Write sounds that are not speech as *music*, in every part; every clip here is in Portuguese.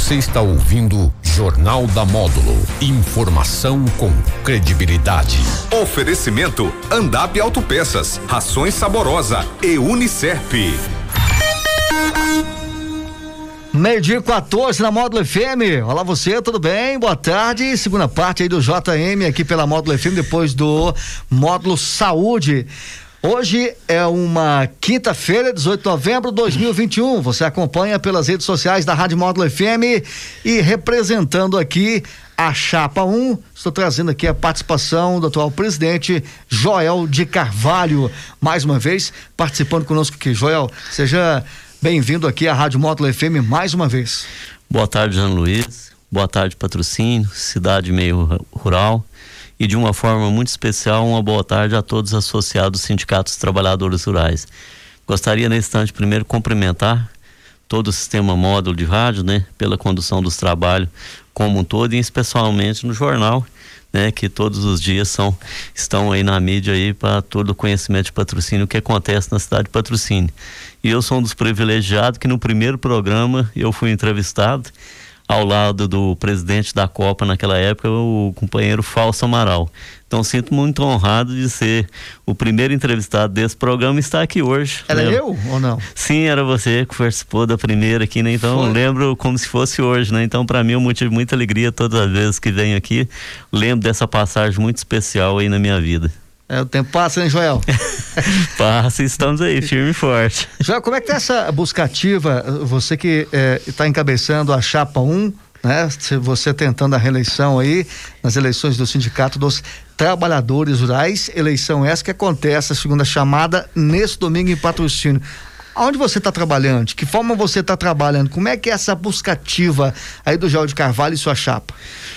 Você está ouvindo Jornal da Módulo. Informação com credibilidade. Oferecimento Andap Autopeças, Rações Saborosa e Unicerp. Meio-dia 14 na Módulo FM. Olá você, tudo bem? Boa tarde. Segunda parte aí do JM aqui pela Módulo FM, depois do Módulo Saúde. Hoje é uma quinta-feira, 18 de novembro de 2021. Você acompanha pelas redes sociais da Rádio Módulo FM e representando aqui a Chapa 1, estou trazendo aqui a participação do atual presidente Joel de Carvalho. Mais uma vez, participando conosco aqui. Joel, seja bem-vindo aqui à Rádio Módulo FM mais uma vez. Boa tarde, Jean Luiz. Boa tarde, patrocínio, cidade meio rural e de uma forma muito especial uma boa tarde a todos os associados sindicatos trabalhadores rurais. Gostaria nesse instante primeiro cumprimentar todo o sistema módulo de rádio, né, pela condução dos trabalhos como um todo e especialmente no jornal, né, que todos os dias são estão aí na mídia aí para todo o conhecimento de patrocínio que acontece na cidade de Patrocínio. E eu sou um dos privilegiados que no primeiro programa eu fui entrevistado ao lado do presidente da Copa naquela época, o companheiro Falso Amaral. Então sinto muito honrado de ser o primeiro entrevistado desse programa e estar aqui hoje. Era lembro? eu ou não? Sim, era você que participou da primeira aqui, né? Então Foi. lembro como se fosse hoje, né? Então para mim é um motivo de muita alegria todas as vezes que venho aqui. Lembro dessa passagem muito especial aí na minha vida. É, o tempo passa, hein, Joel? *laughs* passa, estamos aí, firme e forte. Joel, como é que tá essa busca ativa? Você que está é, encabeçando a Chapa 1, né? Você tentando a reeleição aí, nas eleições do Sindicato dos Trabalhadores Rurais, eleição essa que acontece, a segunda chamada, nesse domingo em patrocínio. Onde você está trabalhando? De que forma você está trabalhando? Como é que é essa buscativa aí do João de Carvalho e sua chapa?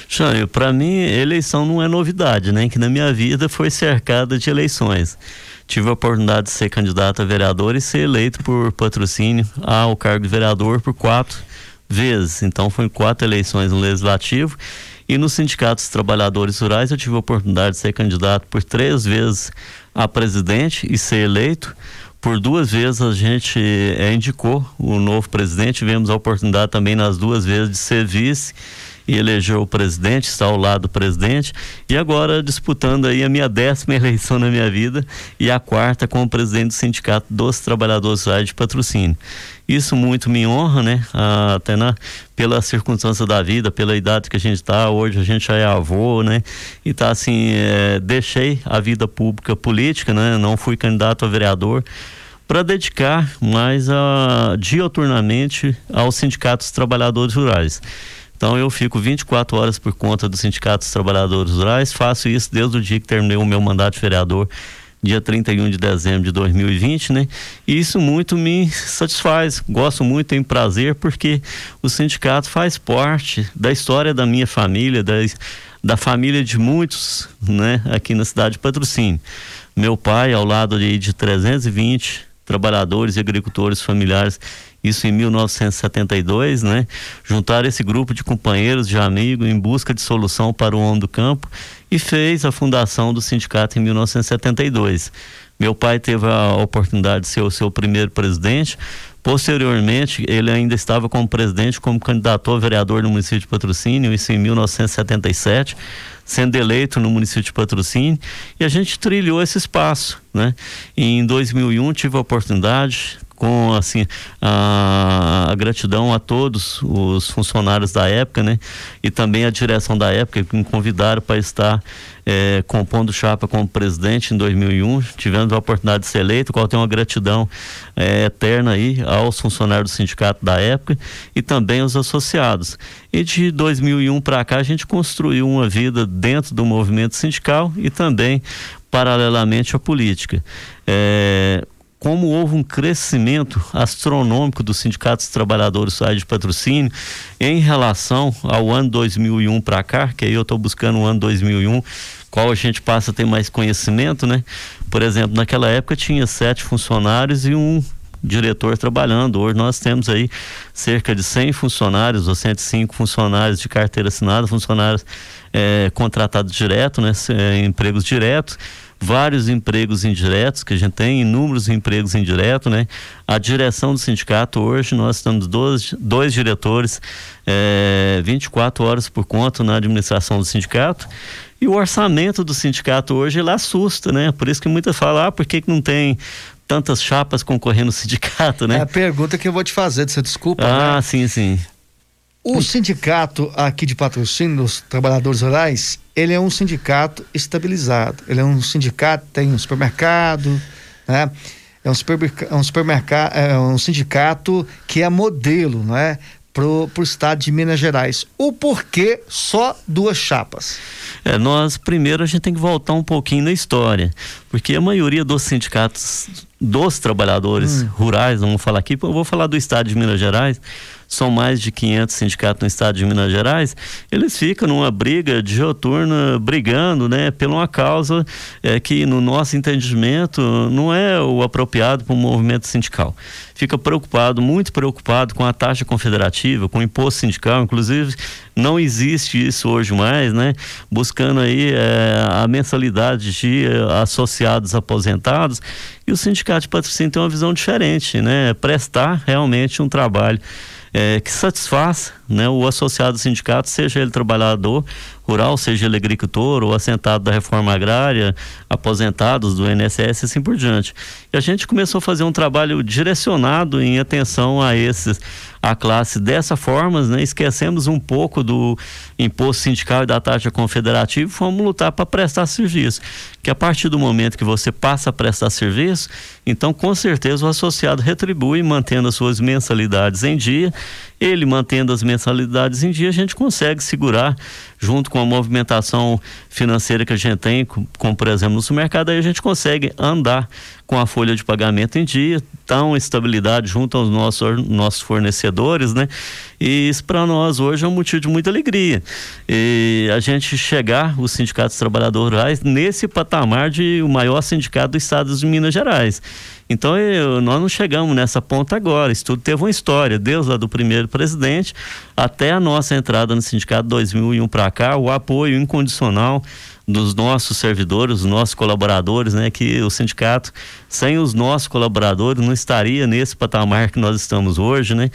Jânio, para mim, eleição não é novidade, né? Que na minha vida foi cercada de eleições. Tive a oportunidade de ser candidato a vereador e ser eleito por patrocínio ao cargo de vereador por quatro vezes. Então, foi quatro eleições no Legislativo. E nos sindicatos trabalhadores rurais, eu tive a oportunidade de ser candidato por três vezes a presidente e ser eleito. Por duas vezes a gente é, indicou o novo presidente, tivemos a oportunidade também nas duas vezes de ser vice e elegeu o presidente, está ao lado do presidente, e agora disputando aí a minha décima *laughs* eleição na minha vida e a quarta como presidente do Sindicato dos Trabalhadores Rurais de Patrocínio. Isso muito me honra, né? Ah, até na, pela circunstância da vida, pela idade que a gente está, hoje a gente já é avô, né? E tá assim, é, deixei a vida pública política, né? Não fui candidato a vereador para dedicar mais a, dioturnamente aos sindicatos trabalhadores rurais. Então eu fico 24 horas por conta do Sindicato dos Trabalhadores Rurais, faço isso desde o dia que terminei o meu mandato de vereador, dia 31 de dezembro de 2020, né? E isso muito me satisfaz, gosto muito, tenho prazer, porque o sindicato faz parte da história da minha família, da, da família de muitos, né, aqui na cidade de Patrocínio. Meu pai, ao lado de, de 320 trabalhadores e agricultores familiares, isso em 1972, né? Juntaram esse grupo de companheiros, de amigos, em busca de solução para o homem do campo e fez a fundação do sindicato em 1972. Meu pai teve a oportunidade de ser o seu primeiro presidente. Posteriormente, ele ainda estava como presidente, como candidato a vereador no município de Patrocínio, isso em 1977 sendo eleito no município de Patrocínio, e a gente trilhou esse espaço, né? Em 2001 tive a oportunidade, com assim a, a, gratidão a todos os funcionários da época, né? E também a direção da época que me convidaram para estar é, compondo chapa como presidente em 2001. Tivemos a oportunidade de ser eleito, qual tem uma gratidão é, eterna aí aos funcionários do sindicato da época e também aos associados. E de 2001 para cá a gente construiu uma vida dentro do movimento sindical e também paralelamente à política. É, como houve um crescimento astronômico dos sindicatos trabalhadores sociais de patrocínio em relação ao ano 2001 para cá, que aí eu estou buscando o ano 2001, qual a gente passa a ter mais conhecimento, né? Por exemplo, naquela época tinha sete funcionários e um diretor trabalhando. Hoje nós temos aí cerca de 100 funcionários ou 105 funcionários de carteira assinada, funcionários é, contratados direto, né? É, empregos diretos vários empregos indiretos, que a gente tem inúmeros empregos indiretos, né? A direção do sindicato, hoje nós estamos dois, dois diretores, é, 24 horas por conta na administração do sindicato. E o orçamento do sindicato hoje ele assusta, né? Por isso que muita fala, ah, por que, que não tem tantas chapas concorrendo no *laughs* sindicato, né? É a pergunta que eu vou te fazer, você desculpa. Ah, né? sim, sim. O sindicato aqui de patrocínio dos trabalhadores rurais, ele é um sindicato estabilizado. Ele é um sindicato, tem um supermercado, né? É um, supermercado, é um, supermercado, é um sindicato que é modelo, não é? Pro, pro estado de Minas Gerais. O porquê só duas chapas? É, nós primeiro a gente tem que voltar um pouquinho na história, porque a maioria dos sindicatos dos trabalhadores hum. rurais, vamos falar aqui, eu vou falar do estado de Minas Gerais, são mais de 500 sindicatos no estado de Minas Gerais, eles ficam numa briga dioturna, brigando, né, por uma causa é, que, no nosso entendimento, não é o apropriado para o movimento sindical. Fica preocupado, muito preocupado com a taxa confederativa, com o imposto sindical, inclusive não existe isso hoje mais, né? Buscando aí é, a mensalidade de associados aposentados e o sindicato de patrocínio tem uma visão diferente, né? Prestar realmente um trabalho é, que satisfaça né, o associado do sindicato, seja ele trabalhador rural, seja ele agricultor ou assentado da reforma agrária, aposentados do INSS e assim por diante. E a gente começou a fazer um trabalho direcionado em atenção a esses, a classe dessa forma, né? Esquecemos um pouco do imposto sindical e da taxa confederativa e fomos lutar para prestar serviço. Que a partir do momento que você passa a prestar serviço, então com certeza o associado retribui mantendo as suas mensalidades em dia ele mantendo as mensalidades em dia, a gente consegue segurar, junto com a movimentação financeira que a gente tem, como, por exemplo no supermercado, aí a gente consegue andar com a folha de pagamento em dia, tão estabilidade junto aos nossos, nossos fornecedores, né? E isso para nós hoje é um motivo de muita alegria. E a gente chegar, os sindicatos trabalhadores rurais, nesse patamar de o maior sindicato do estado de Minas Gerais. Então eu, nós não chegamos nessa ponta agora. Isso tudo teve uma história, desde lá do primeiro presidente até a nossa entrada no sindicato 2001 para cá, o apoio incondicional dos nossos servidores, dos nossos colaboradores, né? Que o sindicato, sem os nossos colaboradores, não estaria nesse patamar que nós estamos hoje, né?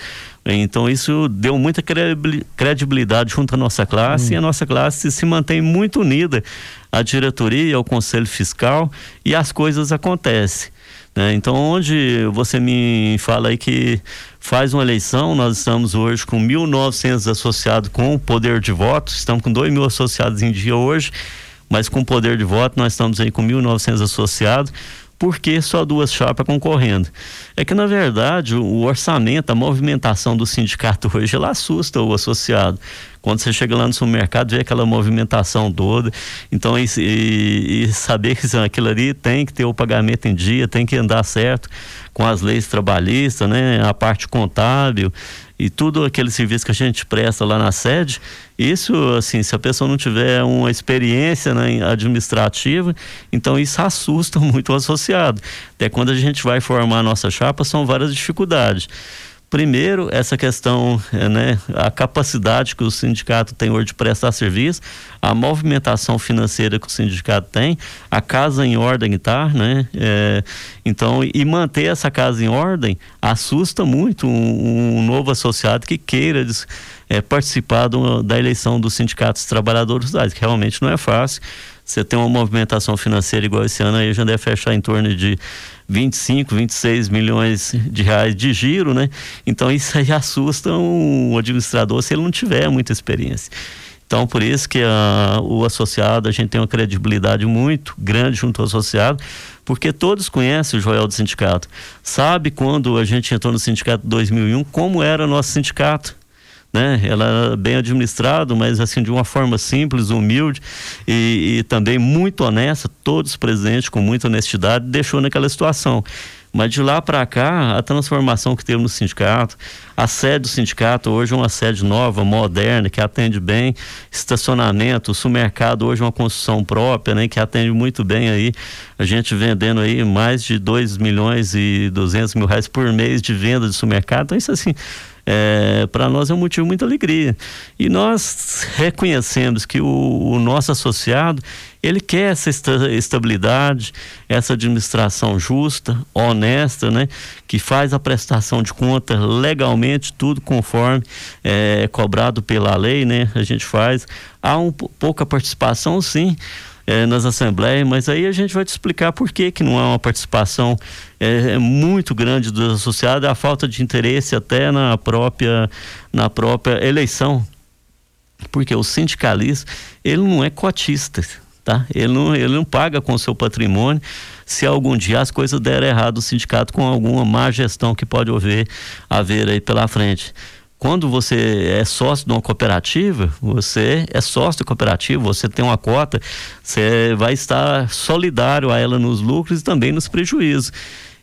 Então isso deu muita credibilidade junto à nossa classe hum. e a nossa classe se mantém muito unida à diretoria, ao conselho fiscal e as coisas acontecem. Né? Então, onde você me fala aí que faz uma eleição, nós estamos hoje com 1.900 associados com o poder de voto, estamos com 2 mil associados em dia hoje, mas com poder de voto nós estamos aí com 1.900 associados por que só duas chapas concorrendo? É que, na verdade, o orçamento, a movimentação do sindicato *laughs* hoje, ela assusta o associado. Quando você chega lá no supermercado, vê aquela movimentação toda. Então, e, e saber que *laughs* aquilo ali tem que ter o pagamento em dia, tem que andar certo com as leis trabalhistas, né? A parte contábil e tudo aquele serviço que a gente presta lá na sede, isso, assim, se a pessoa não tiver uma experiência né, administrativa, então isso assusta *laughs* muito o associado. Até quando a gente vai formar a nossa chapa, são várias dificuldades. Primeiro, essa questão, é, né, a capacidade que o sindicato tem hoje de prestar serviço, a movimentação financeira que o sindicato tem, a casa em ordem está, né? É, então, e manter essa casa em ordem assusta muito um, um novo associado que queira é, participar do, da eleição dos sindicatos trabalhadores rurais, que realmente não é fácil. Você tem uma movimentação financeira igual esse ano aí, já deve fechar em torno de 25, 26 milhões de reais de giro, né? Então isso aí assusta um administrador se ele não tiver muita experiência. Então, por isso que a, o associado, a gente tem uma credibilidade muito grande junto ao associado, porque todos conhecem o Joel do sindicato. Sabe quando a gente entrou no sindicato em 2001, como era nosso sindicato né? Ela é bem administrado, mas assim de uma forma simples, humilde e, e também muito honesta, todos presentes com muita honestidade, deixou naquela situação. Mas de lá para cá, a transformação que teve no sindicato, a sede do sindicato hoje é uma sede nova, moderna, que atende bem, estacionamento, o supermercado hoje é uma construção própria, né, que atende muito bem aí, a gente vendendo aí mais de 2 milhões e 200 mil reais por mês de venda de supermercado, então isso assim, é, para nós é um motivo de muita alegria. E nós reconhecemos que o, o nosso associado ele quer essa estabilidade, essa administração justa, honesta, né? Que faz a prestação de conta legalmente, tudo conforme é cobrado pela lei, né? A gente faz. Há um pouca participação, sim. É, nas assembleias, mas aí a gente vai te explicar por que, que não há uma participação é, é muito grande dos associados, a falta de interesse até na própria, na própria eleição. Porque o sindicalista, ele não é cotista, tá? Ele não, ele não paga com o seu patrimônio se algum dia as coisas derem errado o sindicato com alguma má gestão que pode haver, haver aí pela frente. Quando você é sócio de uma cooperativa, você é sócio cooperativa, você tem uma cota, você vai estar solidário a ela nos lucros e também nos prejuízos.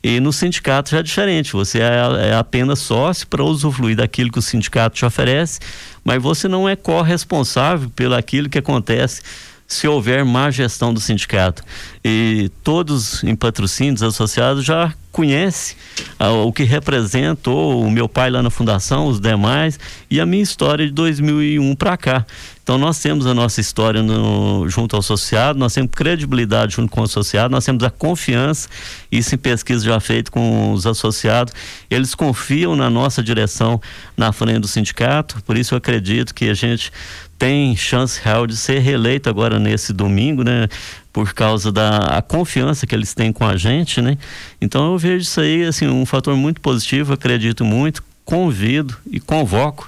E no sindicato já é diferente, você é, é apenas sócio para usufruir daquilo que o sindicato te oferece, mas você não é corresponsável pelo aquilo que acontece se houver má gestão do sindicato. E todos em patrocínios associados já conhecem ah, o que representou o meu pai lá na fundação, os demais, e a minha história de 2001 para cá. Então nós temos a nossa história no, junto ao associado, nós temos credibilidade junto com o associado, nós temos a confiança, isso em pesquisa já feito com os associados, eles confiam na nossa direção na frente do sindicato, por isso eu acredito que a gente tem chance real de ser reeleito agora nesse domingo, né? Por causa da confiança que eles têm com a gente, né? Então eu vejo isso aí assim um fator muito positivo, acredito muito, convido e convoco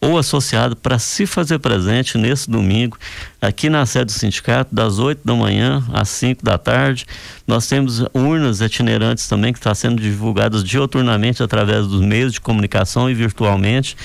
ou associado para se fazer presente nesse domingo, aqui na sede do sindicato, das 8 da manhã às 5 da tarde. Nós temos urnas itinerantes também que estão tá sendo divulgadas dioturnamente através dos meios de comunicação e virtualmente.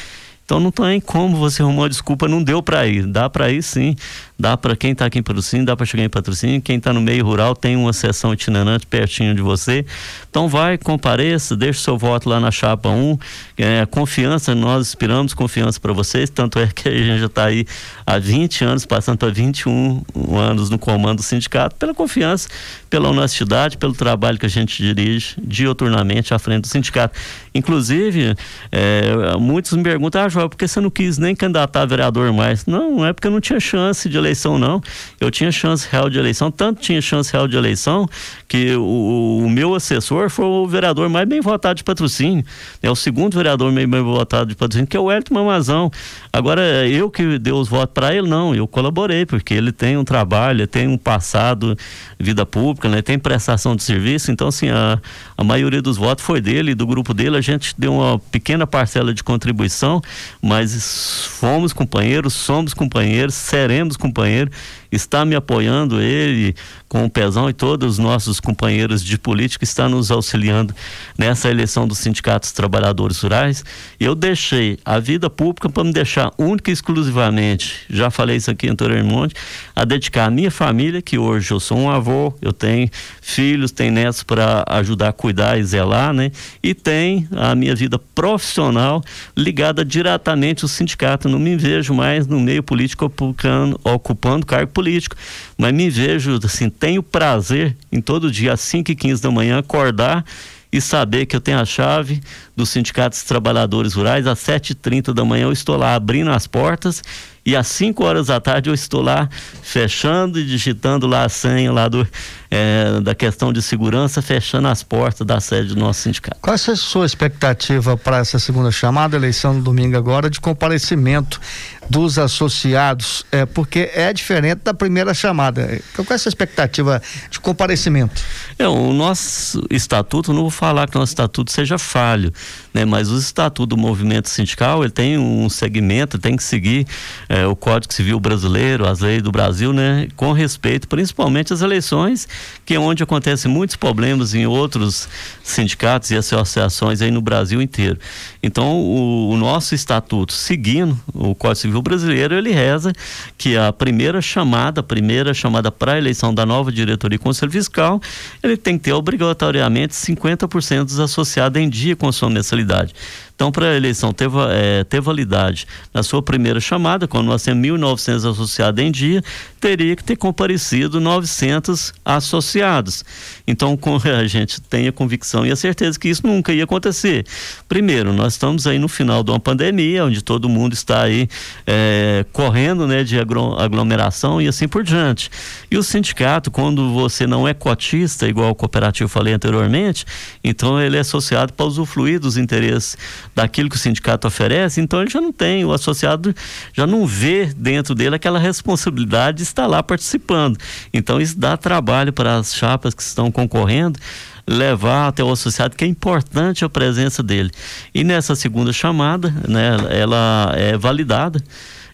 Então não tem como você arrumar uma desculpa, não deu para ir. Dá para ir sim. Dá para quem está aqui em patrocínio, dá para chegar em patrocínio. Quem está no meio rural tem uma sessão itinerante pertinho de você. Então vai, compareça, deixe seu voto lá na chapa 1. É, confiança, nós inspiramos confiança para vocês. Tanto é que a gente já está aí há 20 anos, passando para 21 anos no comando do sindicato, pela confiança, pela honestidade, pelo trabalho que a gente dirige dioturnamente à frente do sindicato. Inclusive, é, muitos me perguntam, ah, João, por que você não quis nem candidatar a vereador mais? Não, não é porque eu não tinha chance de eleição eleição, não. Eu tinha chance real de eleição, tanto tinha chance real de eleição que o, o meu assessor foi o vereador mais bem votado de patrocínio. É o segundo vereador mais bem votado de patrocínio, que é o Elton Mamazão. Agora, eu que dei os votos para ele, não. Eu colaborei, porque ele tem um trabalho, tem um passado, vida pública, né? tem prestação de serviço. Então, assim, a, a maioria dos votos foi dele, do grupo dele. A gente deu uma pequena parcela de contribuição, mas fomos companheiros, somos companheiros, seremos companheiros companheiro, está me apoiando, ele com o Pezão e todos os nossos companheiros de política está nos auxiliando nessa eleição dos sindicatos trabalhadores rurais. Eu deixei a vida pública para me deixar única e exclusivamente, já falei isso aqui anteriormente, a dedicar a minha família, que hoje eu sou um avô, eu tenho filhos, tenho netos para ajudar cuidar e zelar, né? E tem a minha vida profissional ligada diretamente ao sindicato. Não me vejo mais no meio político ocupando, ocupando cargo político, mas me vejo assim, tenho prazer em todo dia às 5 e 15 da manhã acordar e saber que eu tenho a chave do Sindicato dos Trabalhadores Rurais às 7h30 da manhã eu estou lá abrindo as portas e às 5 horas da tarde eu estou lá fechando e digitando lá a senha lá do, é, da questão de segurança, fechando as portas da sede do nosso sindicato. Qual é a sua expectativa para essa segunda chamada, eleição no domingo agora, de comparecimento dos associados? É, porque é diferente da primeira chamada. Qual é a sua expectativa de comparecimento? É, o nosso estatuto, não vou falar que o nosso estatuto seja falho, né? Mas o estatuto do movimento sindical, ele tem um segmento, tem que seguir é, o Código Civil brasileiro, as leis do Brasil, né, com respeito principalmente às eleições, que é onde acontecem muitos problemas em outros sindicatos e associações aí no Brasil inteiro. Então, o, o nosso estatuto, seguindo o Código Civil brasileiro, ele reza que a primeira chamada, a primeira chamada para a eleição da nova diretoria e conselho fiscal, ele tem que ter obrigatoriamente 50% dos associados em dia com sua mensalidade. Então, para a eleição ter, é, ter validade na sua primeira chamada, quando nós temos 1.900 associados em dia, teria que ter comparecido 900 associados. Então, *laughs* a gente tem a convicção e a certeza que isso nunca ia acontecer. Primeiro, nós estamos aí no final de uma pandemia, onde todo mundo está aí é, correndo né, de aglomeração e assim por diante. E o sindicato, quando você não é cotista, igual o cooperativo falei anteriormente, então ele é associado para usufruir dos interesses daquilo que o sindicato oferece, então ele já não tem, o associado já não vê dentro dele aquela responsabilidade de estar lá participando. Então isso dá trabalho para as chapas que estão concorrendo levar até o associado que é importante a presença dele. E nessa segunda chamada, né, ela é validada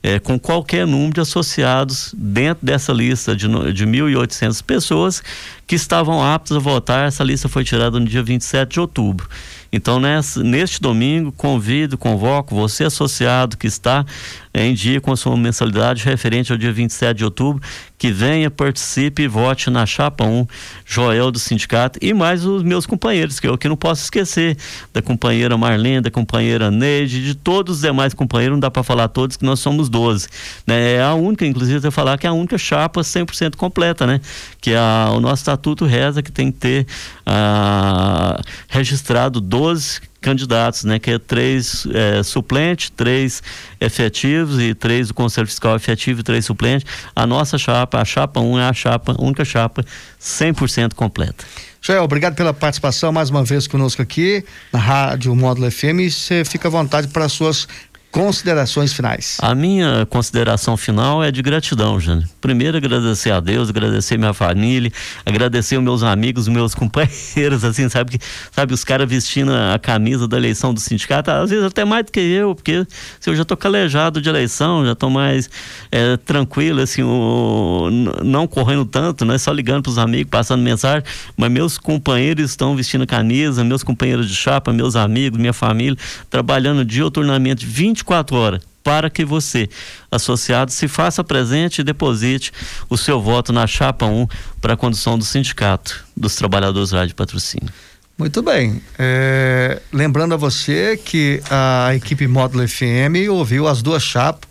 é, com qualquer número de associados dentro dessa lista de, de 1.800 pessoas que estavam aptos a votar. Essa lista foi tirada no dia 27 de outubro. Então, nessa, neste domingo, convido, convoco você, associado que está em dia com a sua mensalidade referente ao dia 27 de outubro, que venha, participe e vote na chapa 1, Joel do sindicato e mais os meus companheiros, que eu que não posso esquecer, da companheira Marlene, da companheira Neide, de todos os demais companheiros, não dá para falar todos que nós somos 12. Né? É a única, inclusive, eu falar que é a única chapa 100% completa, né? Que é a, o nosso estatuto reza que tem que ter ah, registrado 12 candidatos, né? Que é três é, suplentes, três efetivos e três do Conselho Fiscal efetivo e três suplentes. A nossa chapa, a chapa 1 um, é a chapa, única chapa 100% completa. Joel, obrigado pela participação mais uma vez conosco aqui na Rádio Módulo FM. Você fica à vontade para suas Considerações finais. A minha consideração final é de gratidão, Jânio. Primeiro, agradecer a Deus, agradecer minha família, agradecer os meus amigos, meus *laughs* companheiros, assim, sabe? que Sabe, os caras vestindo a camisa da eleição do sindicato, às vezes até mais do que eu, porque se eu já tô calejado de eleição, já tô mais é, tranquilo, assim, o, não correndo tanto, né? Só ligando pros amigos, passando mensagem, mas meus companheiros estão vestindo camisa, meus companheiros de chapa, meus amigos, minha família, trabalhando dioturnamente 24 24 horas para que você, associado, se faça presente e deposite o seu voto na chapa 1 para a condução do sindicato dos trabalhadores rádio patrocínio. Muito bem. É, lembrando a você que a equipe Módulo FM ouviu as duas chapas,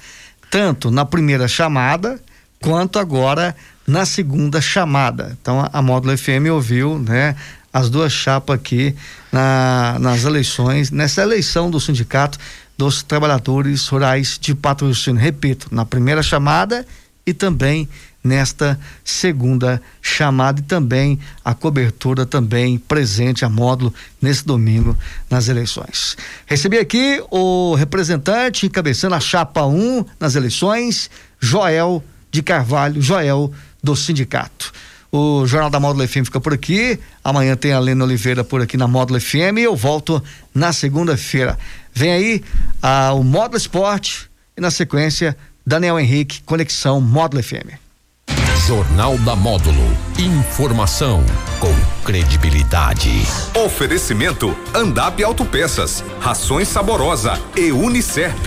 tanto na primeira chamada quanto agora na segunda chamada. Então a, Módulo FM ouviu, né, as duas chapas aqui na, nas eleições, nessa eleição do sindicato dos trabalhadores rurais de patrocínio. Repito, na primeira chamada e também nesta segunda chamada e também a cobertura também presente a módulo nesse domingo nas eleições. Recebi aqui o representante encabeçando a chapa 1 nas eleições, Joel de Carvalho, Joel do sindicato. O Jornal da Módulo FM fica por aqui. Amanhã tem a Lena Oliveira por aqui na Módulo FM e eu volto na segunda-feira. Vem aí ah, o Módulo Esporte e na sequência Daniel Henrique, Conexão Módulo FM. Jornal da Módulo. Informação com credibilidade. Oferecimento Andap Autopeças, Rações Saborosa e Unicerp.